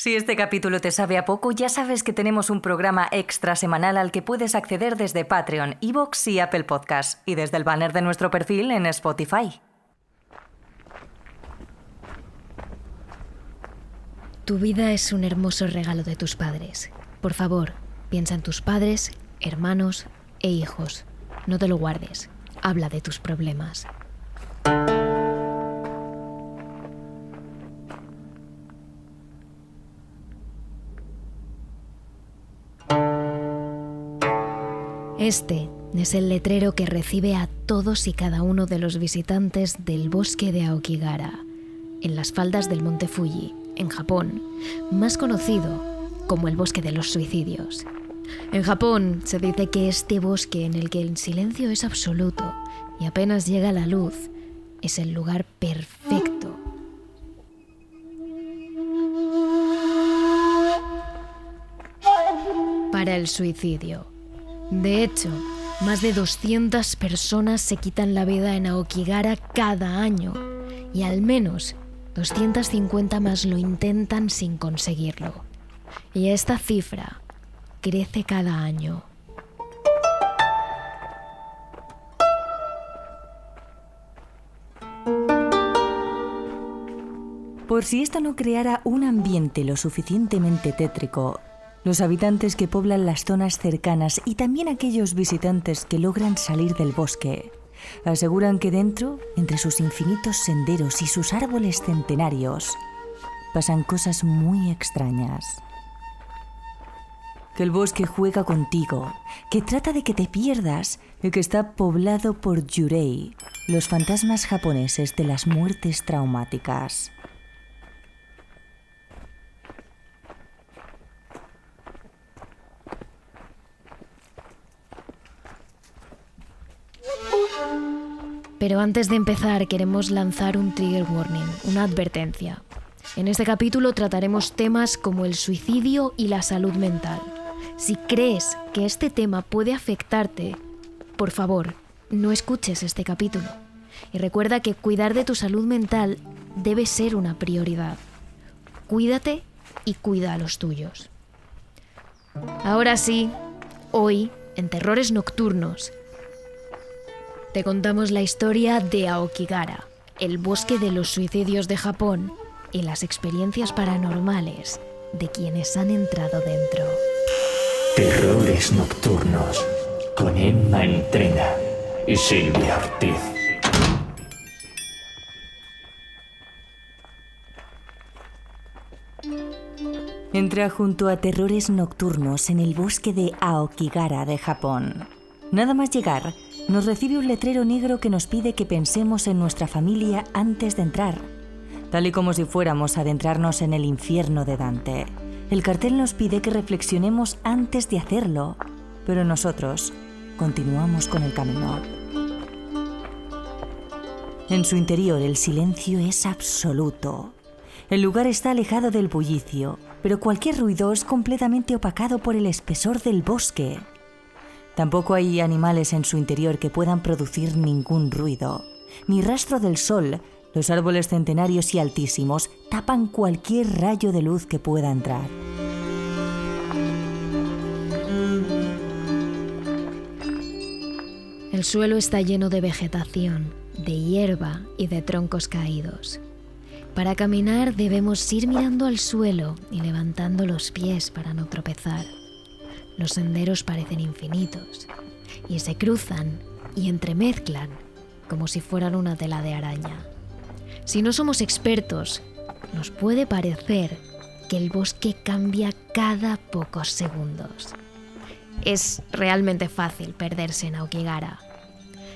Si este capítulo te sabe a poco, ya sabes que tenemos un programa extra semanal al que puedes acceder desde Patreon, Evox y Apple Podcasts, y desde el banner de nuestro perfil en Spotify. Tu vida es un hermoso regalo de tus padres. Por favor, piensa en tus padres, hermanos e hijos. No te lo guardes. Habla de tus problemas. Este es el letrero que recibe a todos y cada uno de los visitantes del bosque de Aokigara, en las faldas del monte Fuji, en Japón, más conocido como el bosque de los suicidios. En Japón se dice que este bosque en el que el silencio es absoluto y apenas llega la luz es el lugar perfecto para el suicidio. De hecho, más de 200 personas se quitan la vida en Aokigara cada año y al menos 250 más lo intentan sin conseguirlo. Y esta cifra crece cada año. Por si esto no creara un ambiente lo suficientemente tétrico, los habitantes que poblan las zonas cercanas y también aquellos visitantes que logran salir del bosque aseguran que dentro, entre sus infinitos senderos y sus árboles centenarios, pasan cosas muy extrañas. Que el bosque juega contigo, que trata de que te pierdas y que está poblado por Yurei, los fantasmas japoneses de las muertes traumáticas. Pero antes de empezar queremos lanzar un trigger warning, una advertencia. En este capítulo trataremos temas como el suicidio y la salud mental. Si crees que este tema puede afectarte, por favor, no escuches este capítulo. Y recuerda que cuidar de tu salud mental debe ser una prioridad. Cuídate y cuida a los tuyos. Ahora sí, hoy, en Terrores Nocturnos, te contamos la historia de Aokigara, el bosque de los suicidios de Japón y las experiencias paranormales de quienes han entrado dentro. Terrores nocturnos con Emma Entrena y Silvia Ortiz. Entra junto a terrores nocturnos en el bosque de Aokigara de Japón. Nada más llegar, nos recibe un letrero negro que nos pide que pensemos en nuestra familia antes de entrar, tal y como si fuéramos a adentrarnos en el infierno de Dante. El cartel nos pide que reflexionemos antes de hacerlo, pero nosotros continuamos con el camino. En su interior el silencio es absoluto. El lugar está alejado del bullicio, pero cualquier ruido es completamente opacado por el espesor del bosque. Tampoco hay animales en su interior que puedan producir ningún ruido. Ni rastro del sol, los árboles centenarios y altísimos tapan cualquier rayo de luz que pueda entrar. El suelo está lleno de vegetación, de hierba y de troncos caídos. Para caminar debemos ir mirando al suelo y levantando los pies para no tropezar. Los senderos parecen infinitos y se cruzan y entremezclan como si fueran una tela de araña. Si no somos expertos, nos puede parecer que el bosque cambia cada pocos segundos. Es realmente fácil perderse en Aokigara.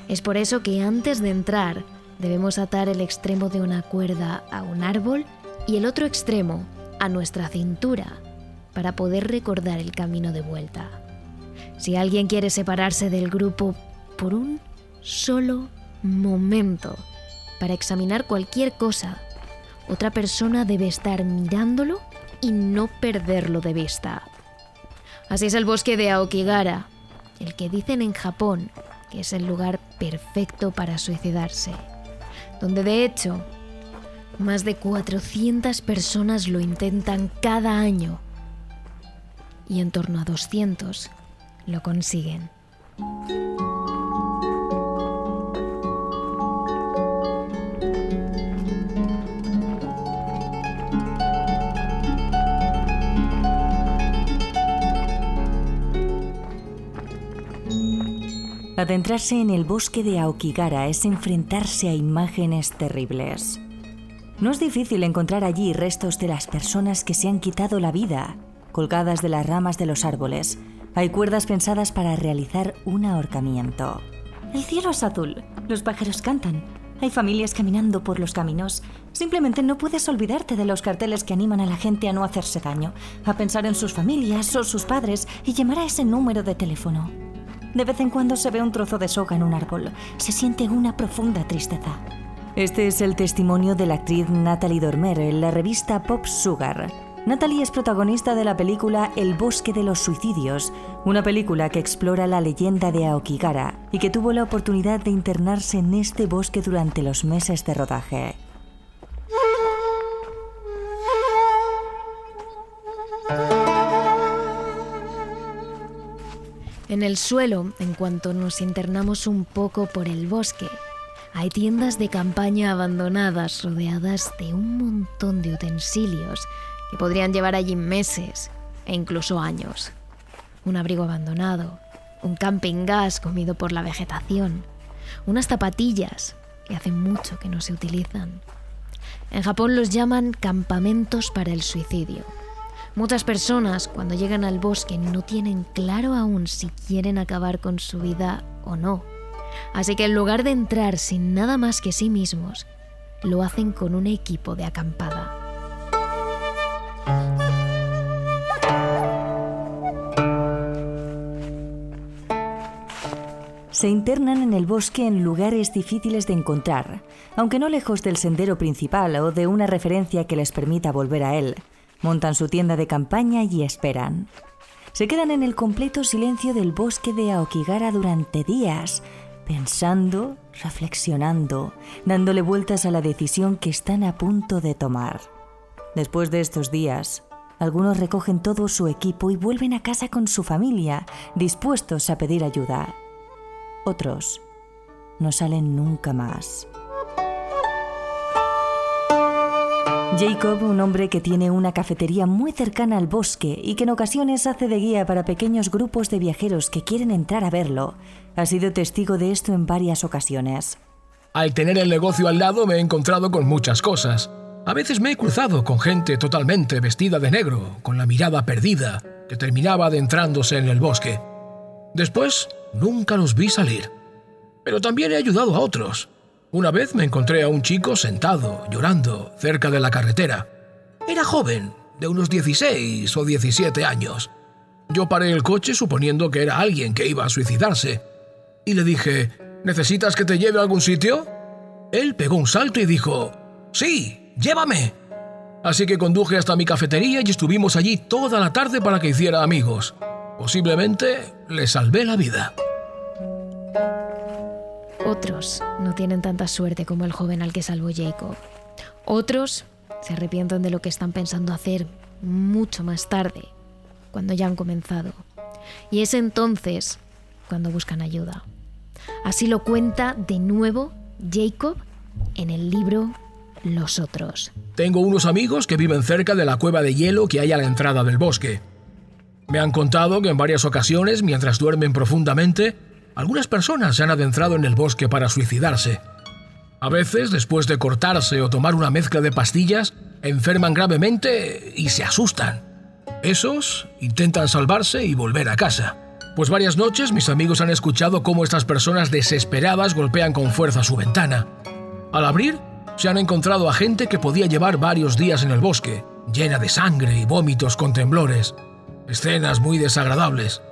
Es por eso que antes de entrar debemos atar el extremo de una cuerda a un árbol y el otro extremo a nuestra cintura para poder recordar el camino de vuelta. Si alguien quiere separarse del grupo por un solo momento para examinar cualquier cosa, otra persona debe estar mirándolo y no perderlo de vista. Así es el bosque de Aokigara, el que dicen en Japón que es el lugar perfecto para suicidarse, donde de hecho Más de 400 personas lo intentan cada año y en torno a 200 lo consiguen. Adentrarse en el bosque de Aokigara es enfrentarse a imágenes terribles. No es difícil encontrar allí restos de las personas que se han quitado la vida, colgadas de las ramas de los árboles. Hay cuerdas pensadas para realizar un ahorcamiento. El cielo es azul, los pájaros cantan, hay familias caminando por los caminos. Simplemente no puedes olvidarte de los carteles que animan a la gente a no hacerse daño, a pensar en sus familias o sus padres y llamar a ese número de teléfono. De vez en cuando se ve un trozo de soga en un árbol. Se siente una profunda tristeza. Este es el testimonio de la actriz Natalie Dormer en la revista Pop Sugar. Natalie es protagonista de la película El bosque de los suicidios, una película que explora la leyenda de Aokigara y que tuvo la oportunidad de internarse en este bosque durante los meses de rodaje. En el suelo, en cuanto nos internamos un poco por el bosque, hay tiendas de campaña abandonadas rodeadas de un montón de utensilios que podrían llevar allí meses e incluso años. Un abrigo abandonado, un camping gas comido por la vegetación, unas zapatillas que hace mucho que no se utilizan. En Japón los llaman campamentos para el suicidio Muchas personas cuando llegan al bosque no tienen claro aún si quieren acabar con su vida o no. Así que en lugar de entrar sin nada más que sí mismos, lo hacen con un equipo de acampada. Se internan en el bosque en lugares difíciles de encontrar, aunque no lejos del sendero principal o de una referencia que les permita volver a él. Montan su tienda de campaña y esperan. Se quedan en el completo silencio del bosque de Aokigara durante días, pensando, reflexionando, dándole vueltas a la decisión que están a punto de tomar. Después de estos días, algunos recogen todo su equipo y vuelven a casa con su familia, dispuestos a pedir ayuda. Otros no salen nunca más. Jacob, un hombre que tiene una cafetería muy cercana al bosque y que en ocasiones hace de guía para pequeños grupos de viajeros que quieren entrar a verlo, ha sido testigo de esto en varias ocasiones. Al tener el negocio al lado me he encontrado con muchas cosas. A veces me he cruzado con gente totalmente vestida de negro, con la mirada perdida, que terminaba adentrándose en el bosque. Después, nunca los vi salir. Pero también he ayudado a otros. Una vez me encontré a un chico sentado, llorando, cerca de la carretera. Era joven, de unos 16 o 17 años. Yo paré el coche suponiendo que era alguien que iba a suicidarse. Y le dije, ¿necesitas que te lleve a algún sitio? Él pegó un salto y dijo, Sí, llévame. Así que conduje hasta mi cafetería y estuvimos allí toda la tarde para que hiciera amigos. Posiblemente le salvé la vida. Otros no tienen tanta suerte como el joven al que salvó Jacob. Otros se arrepienten de lo que están pensando hacer mucho más tarde, cuando ya han comenzado. Y es entonces cuando buscan ayuda. Así lo cuenta de nuevo Jacob en el libro Los Otros. Tengo unos amigos que viven cerca de la cueva de hielo que hay a la entrada del bosque. Me han contado que en varias ocasiones, mientras duermen profundamente, algunas personas se han adentrado en el bosque para suicidarse. A veces, después de cortarse o tomar una mezcla de pastillas, enferman gravemente y se asustan. Esos intentan salvarse y volver a casa. Pues varias noches mis amigos han escuchado cómo estas personas desesperadas golpean con fuerza su ventana. Al abrir, se han encontrado a gente que podía llevar varios días en el bosque, llena de sangre y vómitos con temblores. Escenas muy desagradables.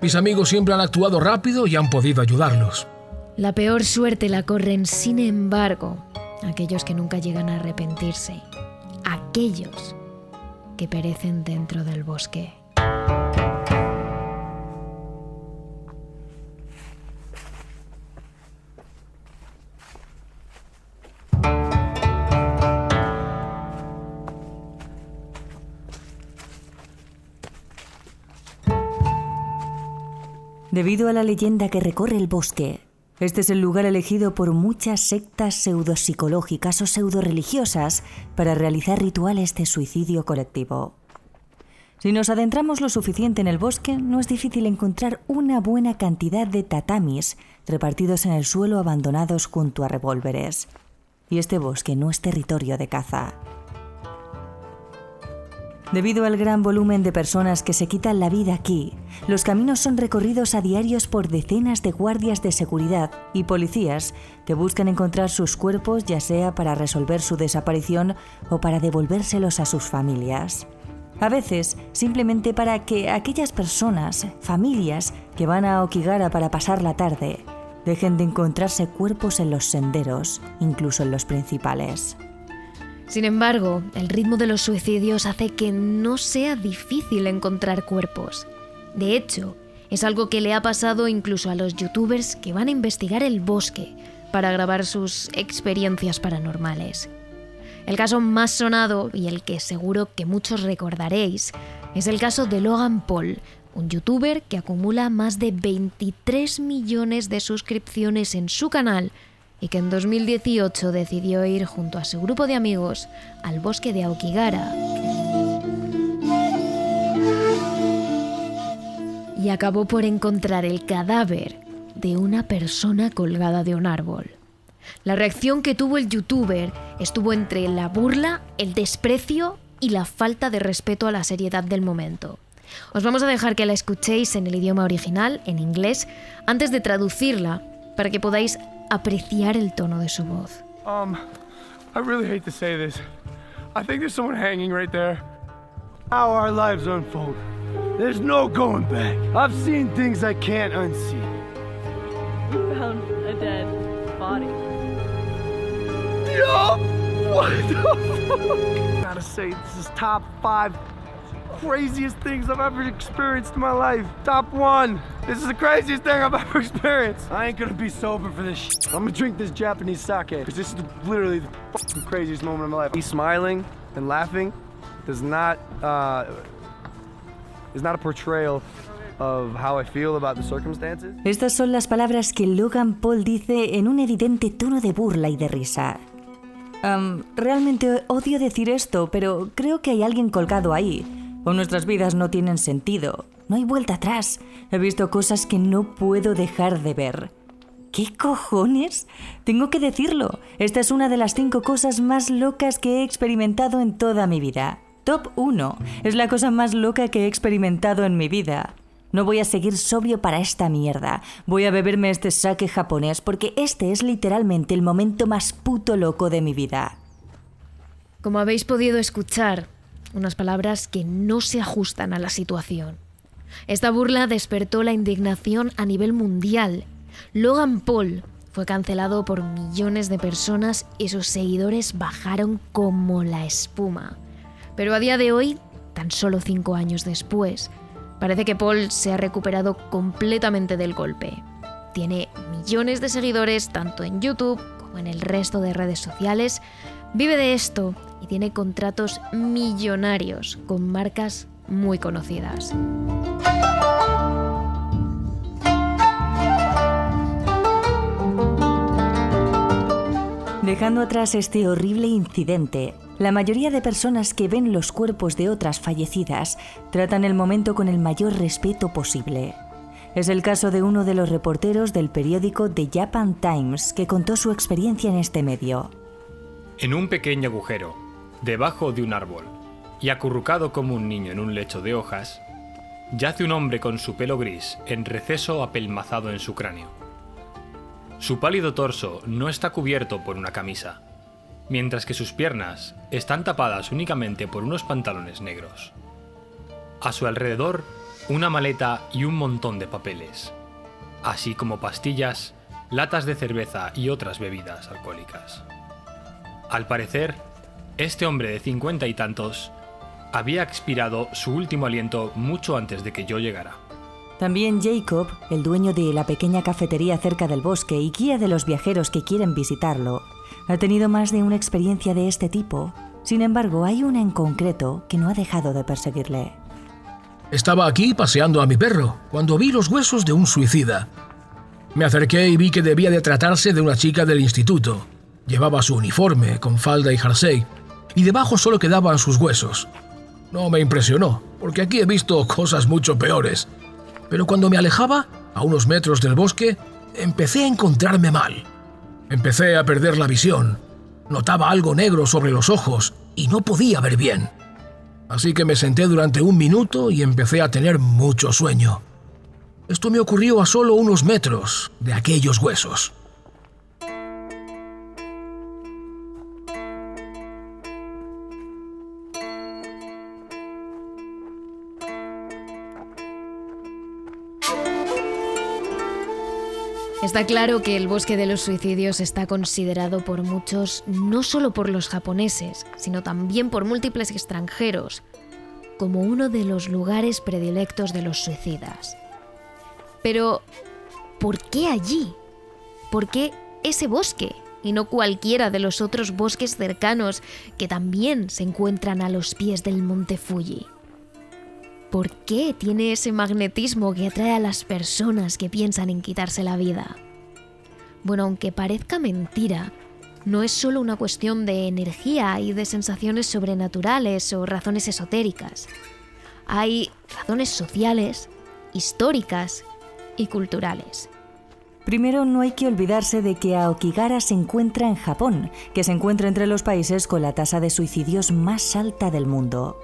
Mis amigos siempre han actuado rápido y han podido ayudarlos. La peor suerte la corren, sin embargo, aquellos que nunca llegan a arrepentirse, aquellos que perecen dentro del bosque. Debido a la leyenda que recorre el bosque, este es el lugar elegido por muchas sectas pseudopsicológicas o pseudoreligiosas para realizar rituales de suicidio colectivo. Si nos adentramos lo suficiente en el bosque, no es difícil encontrar una buena cantidad de tatamis repartidos en el suelo abandonados junto a revólveres. Y este bosque no es territorio de caza. Debido al gran volumen de personas que se quitan la vida aquí, los caminos son recorridos a diarios por decenas de guardias de seguridad y policías que buscan encontrar sus cuerpos ya sea para resolver su desaparición o para devolvérselos a sus familias. A veces, simplemente para que aquellas personas, familias, que van a Okigara para pasar la tarde, dejen de encontrarse cuerpos en los senderos, incluso en los principales. Sin embargo, el ritmo de los suicidios hace que no sea difícil encontrar cuerpos. De hecho, es algo que le ha pasado incluso a los youtubers que van a investigar el bosque para grabar sus experiencias paranormales. El caso más sonado y el que seguro que muchos recordaréis es el caso de Logan Paul, un youtuber que acumula más de 23 millones de suscripciones en su canal y que en 2018 decidió ir junto a su grupo de amigos al bosque de Aokigara. Y acabó por encontrar el cadáver de una persona colgada de un árbol. La reacción que tuvo el youtuber estuvo entre la burla, el desprecio y la falta de respeto a la seriedad del momento. Os vamos a dejar que la escuchéis en el idioma original, en inglés, antes de traducirla, para que podáis apreciar el tono de su voz. Um, I really hate to say this. I think there's someone hanging right there. How our lives unfold. There's no going back. I've seen things I can't unsee. We found a dead body. Yo! What the fuck? Gotta say, this is top five craziest things I've ever experienced in my life. Top one. This is the craziest thing I've ever experienced. I ain't gonna be sober for this shit. I'm gonna drink this Japanese sake because this is literally the craziest moment of my life. Me smiling and laughing does not uh, is not a portrayal of how I feel about the circumstances. Estas son las palabras que Logan Paul dice en un evidente tono de burla y de risa. Um, realmente odio decir esto, pero creo que hay alguien colgado ahí o nuestras vidas no tienen sentido. No hay vuelta atrás. He visto cosas que no puedo dejar de ver. ¿Qué cojones? Tengo que decirlo. Esta es una de las cinco cosas más locas que he experimentado en toda mi vida. Top 1. Es la cosa más loca que he experimentado en mi vida. No voy a seguir sobrio para esta mierda. Voy a beberme este sake japonés porque este es literalmente el momento más puto loco de mi vida. Como habéis podido escuchar, unas palabras que no se ajustan a la situación. Esta burla despertó la indignación a nivel mundial. Logan Paul fue cancelado por millones de personas y sus seguidores bajaron como la espuma. Pero a día de hoy, tan solo cinco años después, parece que Paul se ha recuperado completamente del golpe. Tiene millones de seguidores tanto en YouTube como en el resto de redes sociales. Vive de esto y tiene contratos millonarios con marcas muy conocidas. Dejando atrás este horrible incidente, la mayoría de personas que ven los cuerpos de otras fallecidas tratan el momento con el mayor respeto posible. Es el caso de uno de los reporteros del periódico The Japan Times que contó su experiencia en este medio. En un pequeño agujero, debajo de un árbol, y acurrucado como un niño en un lecho de hojas, yace un hombre con su pelo gris en receso apelmazado en su cráneo. Su pálido torso no está cubierto por una camisa, mientras que sus piernas están tapadas únicamente por unos pantalones negros. A su alrededor, una maleta y un montón de papeles, así como pastillas, latas de cerveza y otras bebidas alcohólicas. Al parecer, este hombre de cincuenta y tantos había expirado su último aliento mucho antes de que yo llegara. También Jacob, el dueño de la pequeña cafetería cerca del bosque y guía de los viajeros que quieren visitarlo, ha tenido más de una experiencia de este tipo. Sin embargo, hay una en concreto que no ha dejado de perseguirle. Estaba aquí paseando a mi perro cuando vi los huesos de un suicida. Me acerqué y vi que debía de tratarse de una chica del instituto. Llevaba su uniforme con falda y jersey y debajo solo quedaban sus huesos. No me impresionó, porque aquí he visto cosas mucho peores. Pero cuando me alejaba, a unos metros del bosque, empecé a encontrarme mal. Empecé a perder la visión. Notaba algo negro sobre los ojos y no podía ver bien. Así que me senté durante un minuto y empecé a tener mucho sueño. Esto me ocurrió a solo unos metros de aquellos huesos. Está claro que el bosque de los suicidios está considerado por muchos, no solo por los japoneses, sino también por múltiples extranjeros, como uno de los lugares predilectos de los suicidas. Pero, ¿por qué allí? ¿Por qué ese bosque y no cualquiera de los otros bosques cercanos que también se encuentran a los pies del monte Fuji? ¿Por qué tiene ese magnetismo que atrae a las personas que piensan en quitarse la vida? Bueno, aunque parezca mentira, no es solo una cuestión de energía y de sensaciones sobrenaturales o razones esotéricas. Hay razones sociales, históricas y culturales. Primero, no hay que olvidarse de que Aokigara se encuentra en Japón, que se encuentra entre los países con la tasa de suicidios más alta del mundo.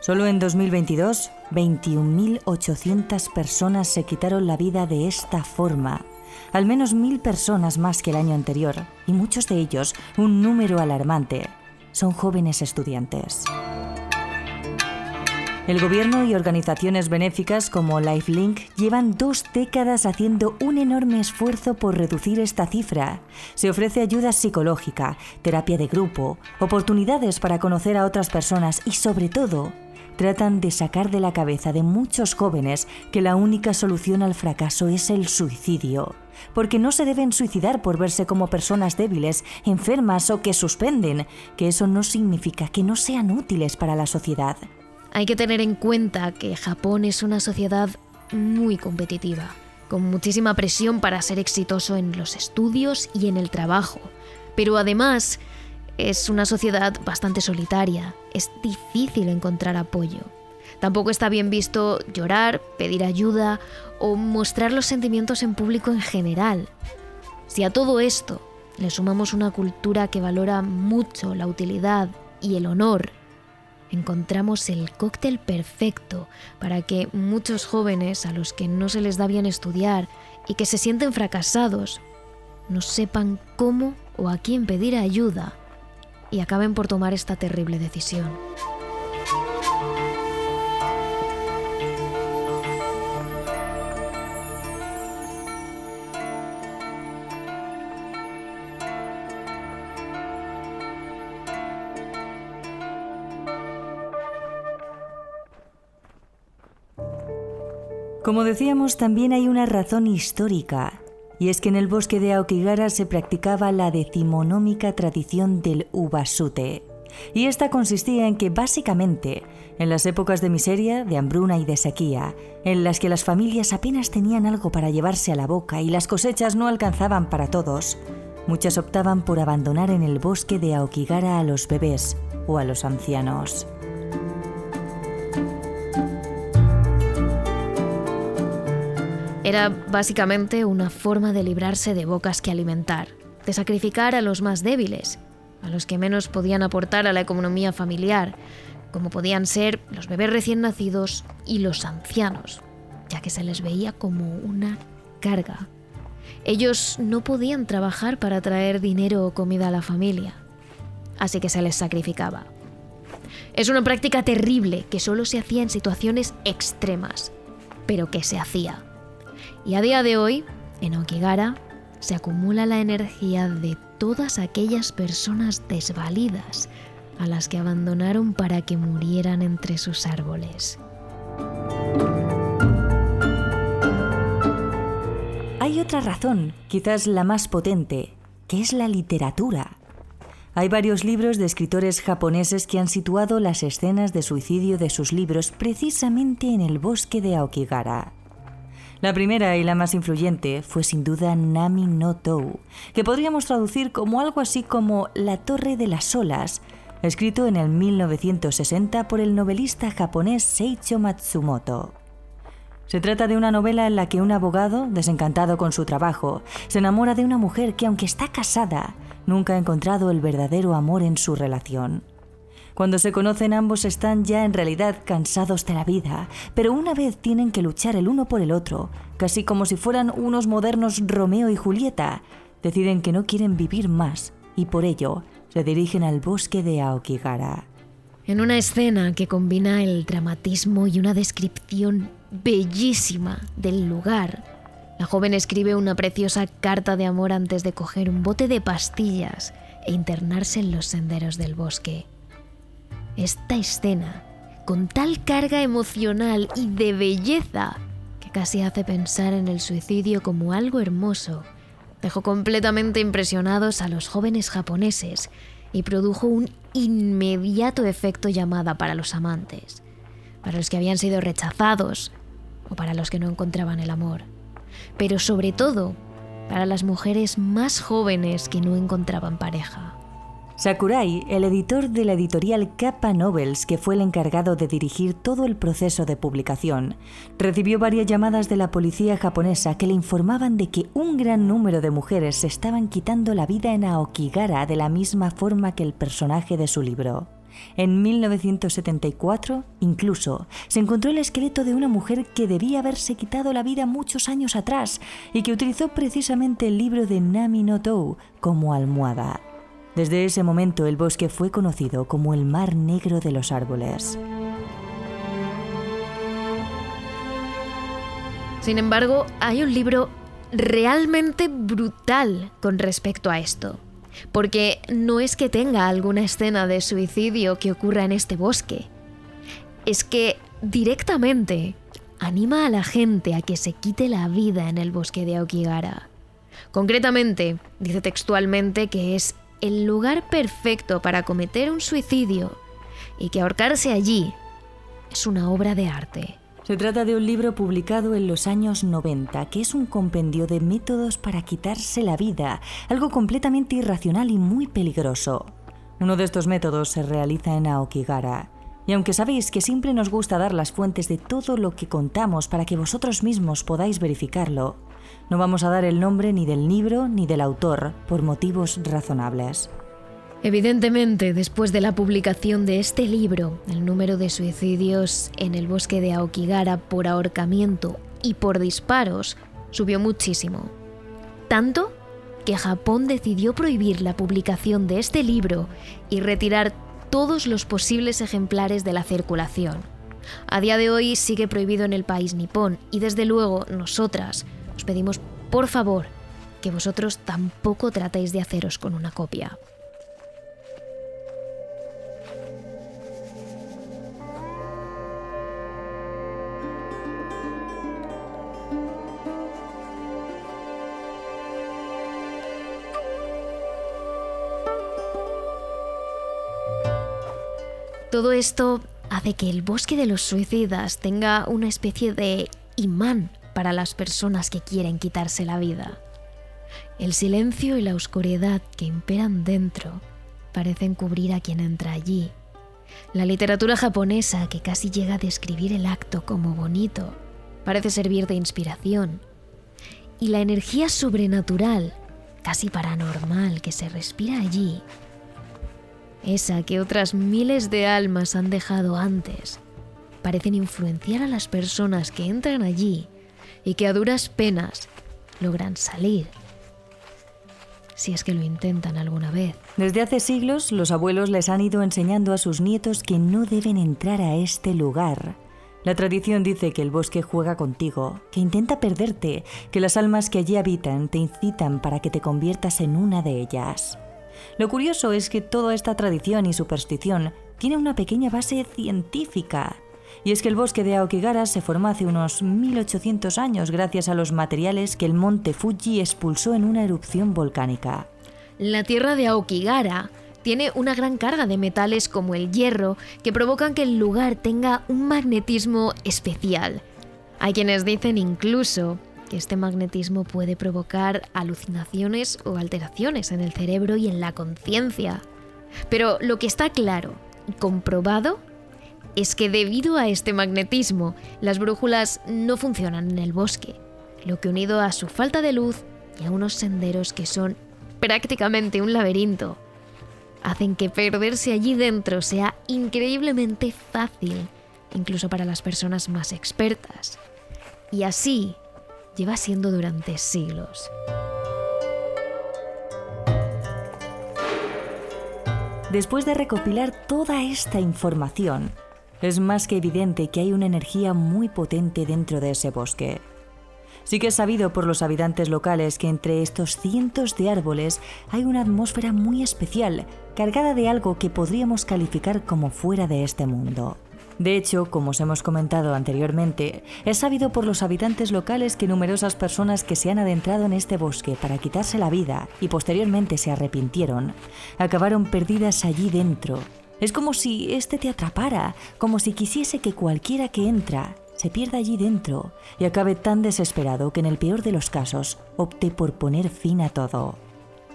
Solo en 2022, 21.800 personas se quitaron la vida de esta forma, al menos mil personas más que el año anterior, y muchos de ellos, un número alarmante, son jóvenes estudiantes. El gobierno y organizaciones benéficas como LifeLink llevan dos décadas haciendo un enorme esfuerzo por reducir esta cifra. Se ofrece ayuda psicológica, terapia de grupo, oportunidades para conocer a otras personas y sobre todo tratan de sacar de la cabeza de muchos jóvenes que la única solución al fracaso es el suicidio, porque no se deben suicidar por verse como personas débiles, enfermas o que suspenden, que eso no significa que no sean útiles para la sociedad. Hay que tener en cuenta que Japón es una sociedad muy competitiva, con muchísima presión para ser exitoso en los estudios y en el trabajo, pero además es una sociedad bastante solitaria, es difícil encontrar apoyo. Tampoco está bien visto llorar, pedir ayuda o mostrar los sentimientos en público en general. Si a todo esto le sumamos una cultura que valora mucho la utilidad y el honor, encontramos el cóctel perfecto para que muchos jóvenes a los que no se les da bien estudiar y que se sienten fracasados no sepan cómo o a quién pedir ayuda y acaben por tomar esta terrible decisión. Como decíamos, también hay una razón histórica y es que en el bosque de Aokigara se practicaba la decimonómica tradición del ubasute. Y esta consistía en que básicamente, en las épocas de miseria, de hambruna y de sequía, en las que las familias apenas tenían algo para llevarse a la boca y las cosechas no alcanzaban para todos, muchas optaban por abandonar en el bosque de Aokigara a los bebés o a los ancianos. Era básicamente una forma de librarse de bocas que alimentar, de sacrificar a los más débiles, a los que menos podían aportar a la economía familiar, como podían ser los bebés recién nacidos y los ancianos, ya que se les veía como una carga. Ellos no podían trabajar para traer dinero o comida a la familia, así que se les sacrificaba. Es una práctica terrible que solo se hacía en situaciones extremas, pero que se hacía. Y a día de hoy, en Okigara, se acumula la energía de todas aquellas personas desvalidas a las que abandonaron para que murieran entre sus árboles. Hay otra razón, quizás la más potente, que es la literatura. Hay varios libros de escritores japoneses que han situado las escenas de suicidio de sus libros precisamente en el bosque de Aokigara. La primera y la más influyente fue sin duda Nami no Tou, que podríamos traducir como algo así como La Torre de las Olas, escrito en el 1960 por el novelista japonés Seicho Matsumoto. Se trata de una novela en la que un abogado, desencantado con su trabajo, se enamora de una mujer que, aunque está casada, nunca ha encontrado el verdadero amor en su relación. Cuando se conocen ambos están ya en realidad cansados de la vida, pero una vez tienen que luchar el uno por el otro, casi como si fueran unos modernos Romeo y Julieta, deciden que no quieren vivir más y por ello se dirigen al bosque de Aokigara. En una escena que combina el dramatismo y una descripción bellísima del lugar, la joven escribe una preciosa carta de amor antes de coger un bote de pastillas e internarse en los senderos del bosque. Esta escena, con tal carga emocional y de belleza, que casi hace pensar en el suicidio como algo hermoso, dejó completamente impresionados a los jóvenes japoneses y produjo un inmediato efecto llamada para los amantes, para los que habían sido rechazados o para los que no encontraban el amor, pero sobre todo para las mujeres más jóvenes que no encontraban pareja. Sakurai, el editor de la editorial Kappa Novels, que fue el encargado de dirigir todo el proceso de publicación, recibió varias llamadas de la policía japonesa que le informaban de que un gran número de mujeres se estaban quitando la vida en Aokigara de la misma forma que el personaje de su libro. En 1974, incluso, se encontró el esqueleto de una mujer que debía haberse quitado la vida muchos años atrás y que utilizó precisamente el libro de Nami no Tou como almohada. Desde ese momento el bosque fue conocido como el Mar Negro de los Árboles. Sin embargo, hay un libro realmente brutal con respecto a esto. Porque no es que tenga alguna escena de suicidio que ocurra en este bosque. Es que directamente anima a la gente a que se quite la vida en el bosque de Aokigara. Concretamente, dice textualmente que es el lugar perfecto para cometer un suicidio y que ahorcarse allí es una obra de arte. Se trata de un libro publicado en los años 90, que es un compendio de métodos para quitarse la vida, algo completamente irracional y muy peligroso. Uno de estos métodos se realiza en Aokigara. Y aunque sabéis que siempre nos gusta dar las fuentes de todo lo que contamos para que vosotros mismos podáis verificarlo, no vamos a dar el nombre ni del libro ni del autor por motivos razonables. Evidentemente, después de la publicación de este libro, el número de suicidios en el bosque de Aokigara por ahorcamiento y por disparos subió muchísimo. Tanto que Japón decidió prohibir la publicación de este libro y retirar todos los posibles ejemplares de la circulación. A día de hoy sigue prohibido en el país nipón y desde luego nosotras os pedimos por favor que vosotros tampoco tratéis de haceros con una copia. Todo esto hace que el bosque de los suicidas tenga una especie de imán para las personas que quieren quitarse la vida. El silencio y la oscuridad que imperan dentro parecen cubrir a quien entra allí. La literatura japonesa, que casi llega a describir el acto como bonito, parece servir de inspiración. Y la energía sobrenatural, casi paranormal, que se respira allí, esa que otras miles de almas han dejado antes, parecen influenciar a las personas que entran allí y que a duras penas logran salir. Si es que lo intentan alguna vez. Desde hace siglos, los abuelos les han ido enseñando a sus nietos que no deben entrar a este lugar. La tradición dice que el bosque juega contigo, que intenta perderte, que las almas que allí habitan te incitan para que te conviertas en una de ellas. Lo curioso es que toda esta tradición y superstición tiene una pequeña base científica. Y es que el bosque de Aokigara se formó hace unos 1800 años gracias a los materiales que el monte Fuji expulsó en una erupción volcánica. La tierra de Aokigara tiene una gran carga de metales como el hierro que provocan que el lugar tenga un magnetismo especial. Hay quienes dicen incluso este magnetismo puede provocar alucinaciones o alteraciones en el cerebro y en la conciencia. Pero lo que está claro y comprobado es que debido a este magnetismo, las brújulas no funcionan en el bosque, lo que unido a su falta de luz y a unos senderos que son prácticamente un laberinto, hacen que perderse allí dentro sea increíblemente fácil, incluso para las personas más expertas. Y así lleva siendo durante siglos. Después de recopilar toda esta información, es más que evidente que hay una energía muy potente dentro de ese bosque. Sí que es sabido por los habitantes locales que entre estos cientos de árboles hay una atmósfera muy especial, cargada de algo que podríamos calificar como fuera de este mundo. De hecho, como os hemos comentado anteriormente, es sabido por los habitantes locales que numerosas personas que se han adentrado en este bosque para quitarse la vida y posteriormente se arrepintieron, acabaron perdidas allí dentro. Es como si este te atrapara, como si quisiese que cualquiera que entra se pierda allí dentro y acabe tan desesperado que en el peor de los casos opte por poner fin a todo.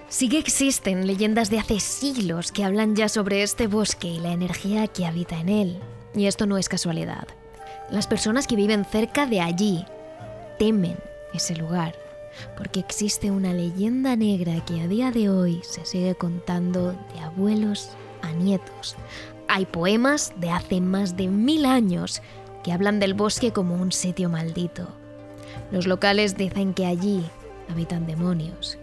Sí que existen leyendas de hace siglos que hablan ya sobre este bosque y la energía que habita en él. Y esto no es casualidad. Las personas que viven cerca de allí temen ese lugar, porque existe una leyenda negra que a día de hoy se sigue contando de abuelos a nietos. Hay poemas de hace más de mil años que hablan del bosque como un sitio maldito. Los locales dicen que allí habitan demonios.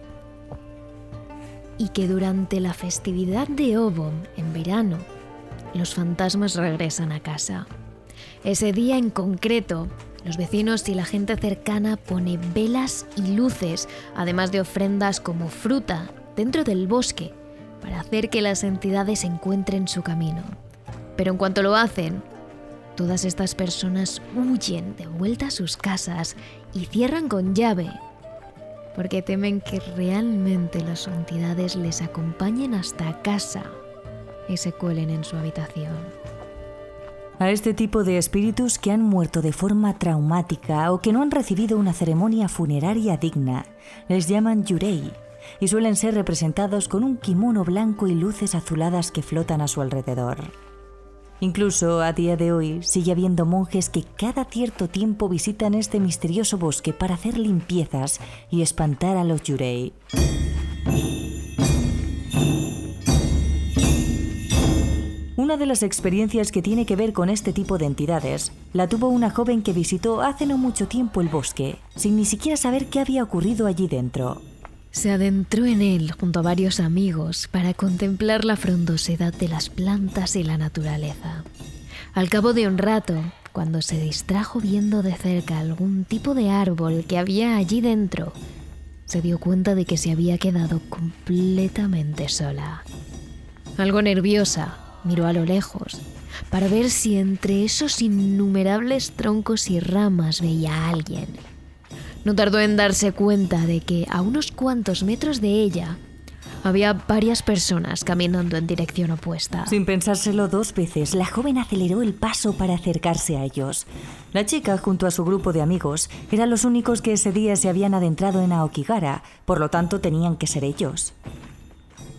Y que durante la festividad de Obom, en verano, los fantasmas regresan a casa. Ese día en concreto, los vecinos y la gente cercana pone velas y luces, además de ofrendas como fruta, dentro del bosque, para hacer que las entidades encuentren su camino. Pero en cuanto lo hacen, todas estas personas huyen de vuelta a sus casas y cierran con llave, porque temen que realmente las entidades les acompañen hasta casa y se cuelen en su habitación. A este tipo de espíritus que han muerto de forma traumática o que no han recibido una ceremonia funeraria digna, les llaman yurei y suelen ser representados con un kimono blanco y luces azuladas que flotan a su alrededor. Incluso a día de hoy sigue habiendo monjes que cada cierto tiempo visitan este misterioso bosque para hacer limpiezas y espantar a los yurei. Una de las experiencias que tiene que ver con este tipo de entidades la tuvo una joven que visitó hace no mucho tiempo el bosque, sin ni siquiera saber qué había ocurrido allí dentro. Se adentró en él junto a varios amigos para contemplar la frondosidad de las plantas y la naturaleza. Al cabo de un rato, cuando se distrajo viendo de cerca algún tipo de árbol que había allí dentro, se dio cuenta de que se había quedado completamente sola. Algo nerviosa, miró a lo lejos para ver si entre esos innumerables troncos y ramas veía a alguien. No tardó en darse cuenta de que a unos cuantos metros de ella había varias personas caminando en dirección opuesta. Sin pensárselo dos veces, la joven aceleró el paso para acercarse a ellos. La chica, junto a su grupo de amigos, eran los únicos que ese día se habían adentrado en Aokigara, por lo tanto tenían que ser ellos.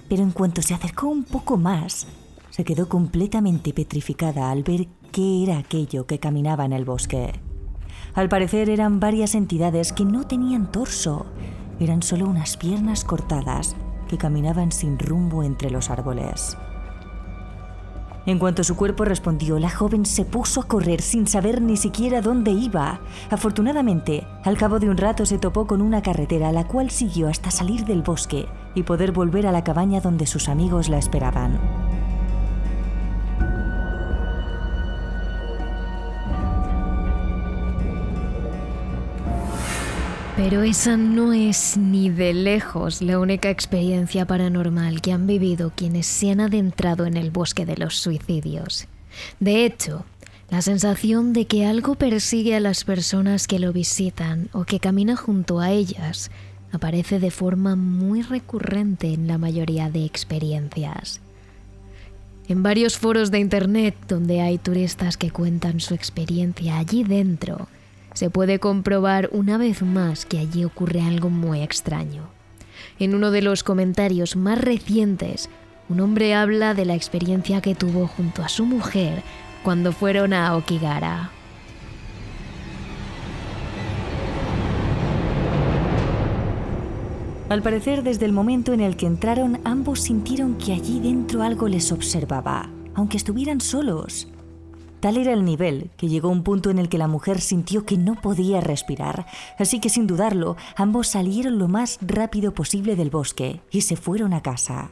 Pero en cuanto se acercó un poco más, se quedó completamente petrificada al ver qué era aquello que caminaba en el bosque. Al parecer eran varias entidades que no tenían torso, eran solo unas piernas cortadas que caminaban sin rumbo entre los árboles. En cuanto su cuerpo respondió, la joven se puso a correr sin saber ni siquiera dónde iba. Afortunadamente, al cabo de un rato se topó con una carretera, la cual siguió hasta salir del bosque y poder volver a la cabaña donde sus amigos la esperaban. Pero esa no es ni de lejos la única experiencia paranormal que han vivido quienes se han adentrado en el bosque de los suicidios. De hecho, la sensación de que algo persigue a las personas que lo visitan o que camina junto a ellas aparece de forma muy recurrente en la mayoría de experiencias. En varios foros de internet donde hay turistas que cuentan su experiencia allí dentro, se puede comprobar una vez más que allí ocurre algo muy extraño. En uno de los comentarios más recientes, un hombre habla de la experiencia que tuvo junto a su mujer cuando fueron a Okigara. Al parecer, desde el momento en el que entraron, ambos sintieron que allí dentro algo les observaba, aunque estuvieran solos. Tal era el nivel que llegó un punto en el que la mujer sintió que no podía respirar, así que sin dudarlo, ambos salieron lo más rápido posible del bosque y se fueron a casa.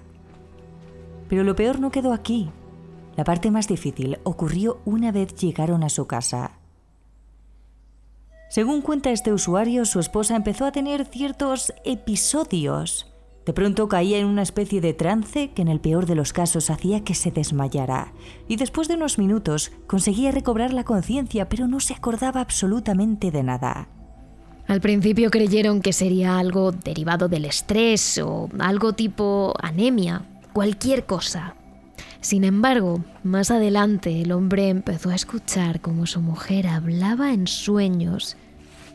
Pero lo peor no quedó aquí. La parte más difícil ocurrió una vez llegaron a su casa. Según cuenta este usuario, su esposa empezó a tener ciertos episodios. De pronto caía en una especie de trance que en el peor de los casos hacía que se desmayara. Y después de unos minutos conseguía recobrar la conciencia, pero no se acordaba absolutamente de nada. Al principio creyeron que sería algo derivado del estrés o algo tipo anemia, cualquier cosa. Sin embargo, más adelante el hombre empezó a escuchar cómo su mujer hablaba en sueños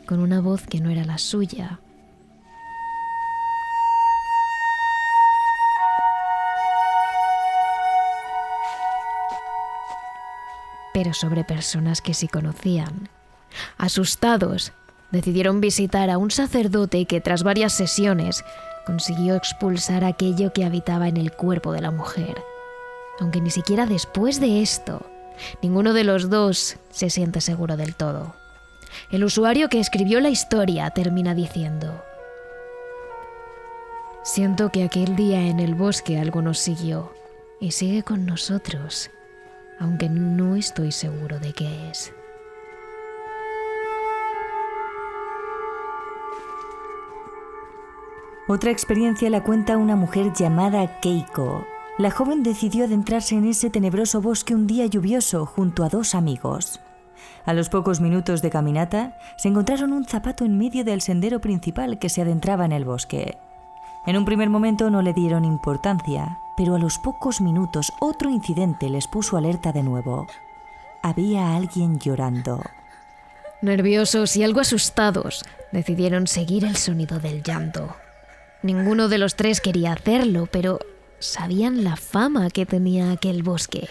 con una voz que no era la suya. Pero sobre personas que sí conocían. Asustados, decidieron visitar a un sacerdote que tras varias sesiones consiguió expulsar aquello que habitaba en el cuerpo de la mujer. Aunque ni siquiera después de esto, ninguno de los dos se siente seguro del todo. El usuario que escribió la historia termina diciendo, Siento que aquel día en el bosque algo nos siguió y sigue con nosotros aunque no estoy seguro de qué es. Otra experiencia la cuenta una mujer llamada Keiko. La joven decidió adentrarse en ese tenebroso bosque un día lluvioso junto a dos amigos. A los pocos minutos de caminata, se encontraron un zapato en medio del sendero principal que se adentraba en el bosque. En un primer momento no le dieron importancia, pero a los pocos minutos otro incidente les puso alerta de nuevo. Había alguien llorando. Nerviosos y algo asustados, decidieron seguir el sonido del llanto. Ninguno de los tres quería hacerlo, pero sabían la fama que tenía aquel bosque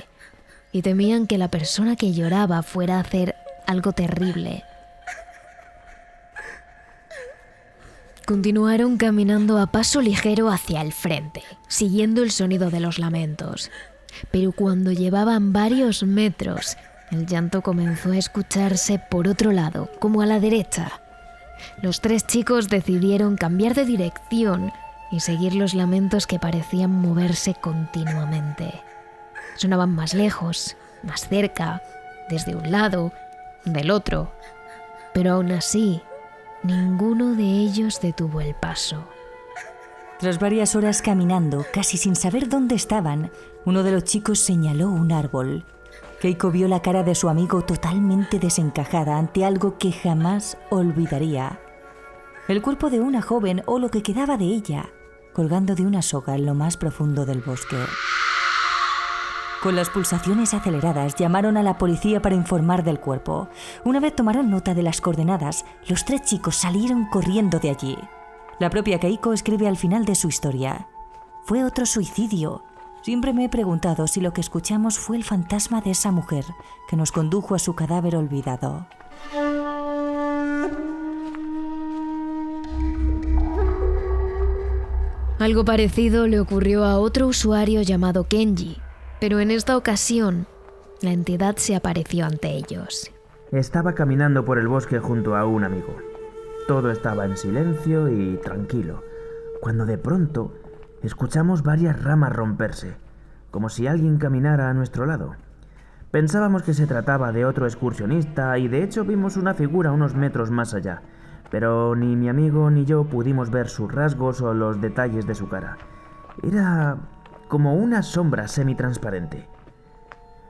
y temían que la persona que lloraba fuera a hacer algo terrible. Continuaron caminando a paso ligero hacia el frente, siguiendo el sonido de los lamentos. Pero cuando llevaban varios metros, el llanto comenzó a escucharse por otro lado, como a la derecha. Los tres chicos decidieron cambiar de dirección y seguir los lamentos que parecían moverse continuamente. Sonaban más lejos, más cerca, desde un lado, del otro. Pero aún así, Ninguno de ellos detuvo el paso. Tras varias horas caminando, casi sin saber dónde estaban, uno de los chicos señaló un árbol. Keiko vio la cara de su amigo totalmente desencajada ante algo que jamás olvidaría. El cuerpo de una joven o lo que quedaba de ella, colgando de una soga en lo más profundo del bosque. Con las pulsaciones aceleradas llamaron a la policía para informar del cuerpo. Una vez tomaron nota de las coordenadas, los tres chicos salieron corriendo de allí. La propia Keiko escribe al final de su historia. Fue otro suicidio. Siempre me he preguntado si lo que escuchamos fue el fantasma de esa mujer que nos condujo a su cadáver olvidado. Algo parecido le ocurrió a otro usuario llamado Kenji, pero en esta ocasión la entidad se apareció ante ellos. Estaba caminando por el bosque junto a un amigo. Todo estaba en silencio y tranquilo, cuando de pronto escuchamos varias ramas romperse, como si alguien caminara a nuestro lado. Pensábamos que se trataba de otro excursionista y de hecho vimos una figura unos metros más allá, pero ni mi amigo ni yo pudimos ver sus rasgos o los detalles de su cara. Era como una sombra semitransparente.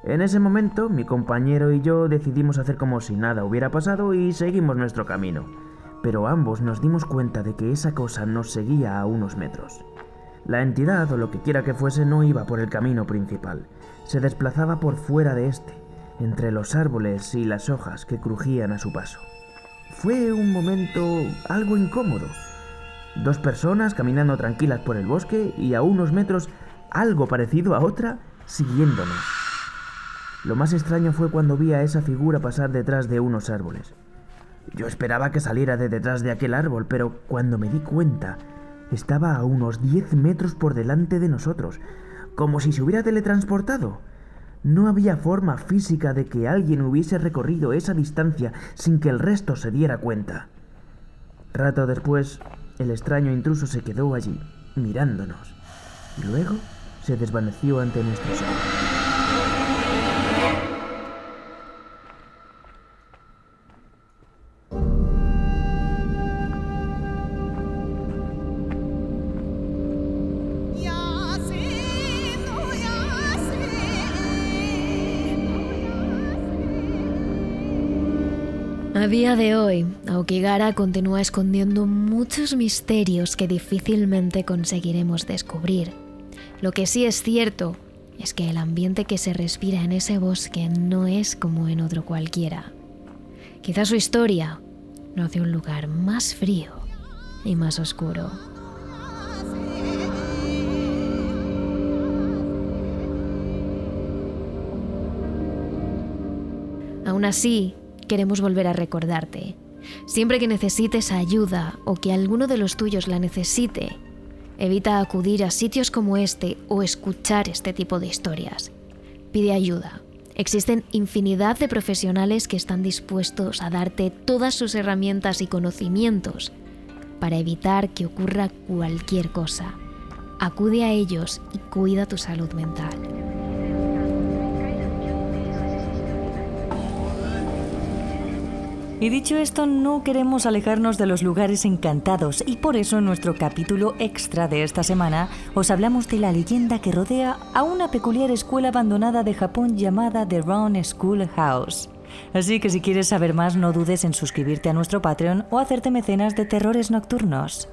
En ese momento, mi compañero y yo decidimos hacer como si nada hubiera pasado y seguimos nuestro camino, pero ambos nos dimos cuenta de que esa cosa nos seguía a unos metros. La entidad o lo que quiera que fuese no iba por el camino principal, se desplazaba por fuera de este, entre los árboles y las hojas que crujían a su paso. Fue un momento algo incómodo. Dos personas caminando tranquilas por el bosque y a unos metros algo parecido a otra siguiéndonos. Lo más extraño fue cuando vi a esa figura pasar detrás de unos árboles. Yo esperaba que saliera de detrás de aquel árbol, pero cuando me di cuenta, estaba a unos 10 metros por delante de nosotros, como si se hubiera teletransportado. No había forma física de que alguien hubiese recorrido esa distancia sin que el resto se diera cuenta. Rato después, el extraño intruso se quedó allí, mirándonos. Y luego se desvaneció ante nuestros ojos. A día de hoy, Aokigara continúa escondiendo muchos misterios que difícilmente conseguiremos descubrir. Lo que sí es cierto es que el ambiente que se respira en ese bosque no es como en otro cualquiera. Quizá su historia no hace un lugar más frío y más oscuro. Aún así, queremos volver a recordarte. Siempre que necesites ayuda o que alguno de los tuyos la necesite, evita acudir a sitios como este o escuchar este tipo de historias. Pide ayuda. Existen infinidad de profesionales que están dispuestos a darte todas sus herramientas y conocimientos para evitar que ocurra cualquier cosa. Acude a ellos y cuida tu salud mental. Y dicho esto, no queremos alejarnos de los lugares encantados y por eso en nuestro capítulo extra de esta semana os hablamos de la leyenda que rodea a una peculiar escuela abandonada de Japón llamada The Round School House. Así que si quieres saber más no dudes en suscribirte a nuestro Patreon o hacerte mecenas de terrores nocturnos.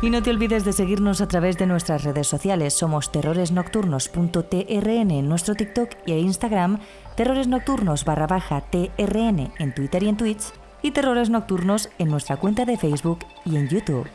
Y no te olvides de seguirnos a través de nuestras redes sociales. Somos terroresnocturnos.trn en nuestro TikTok e Instagram, Terrores Nocturnos barra baja TRN en Twitter y en Twitch, y Terrores Nocturnos en nuestra cuenta de Facebook y en YouTube.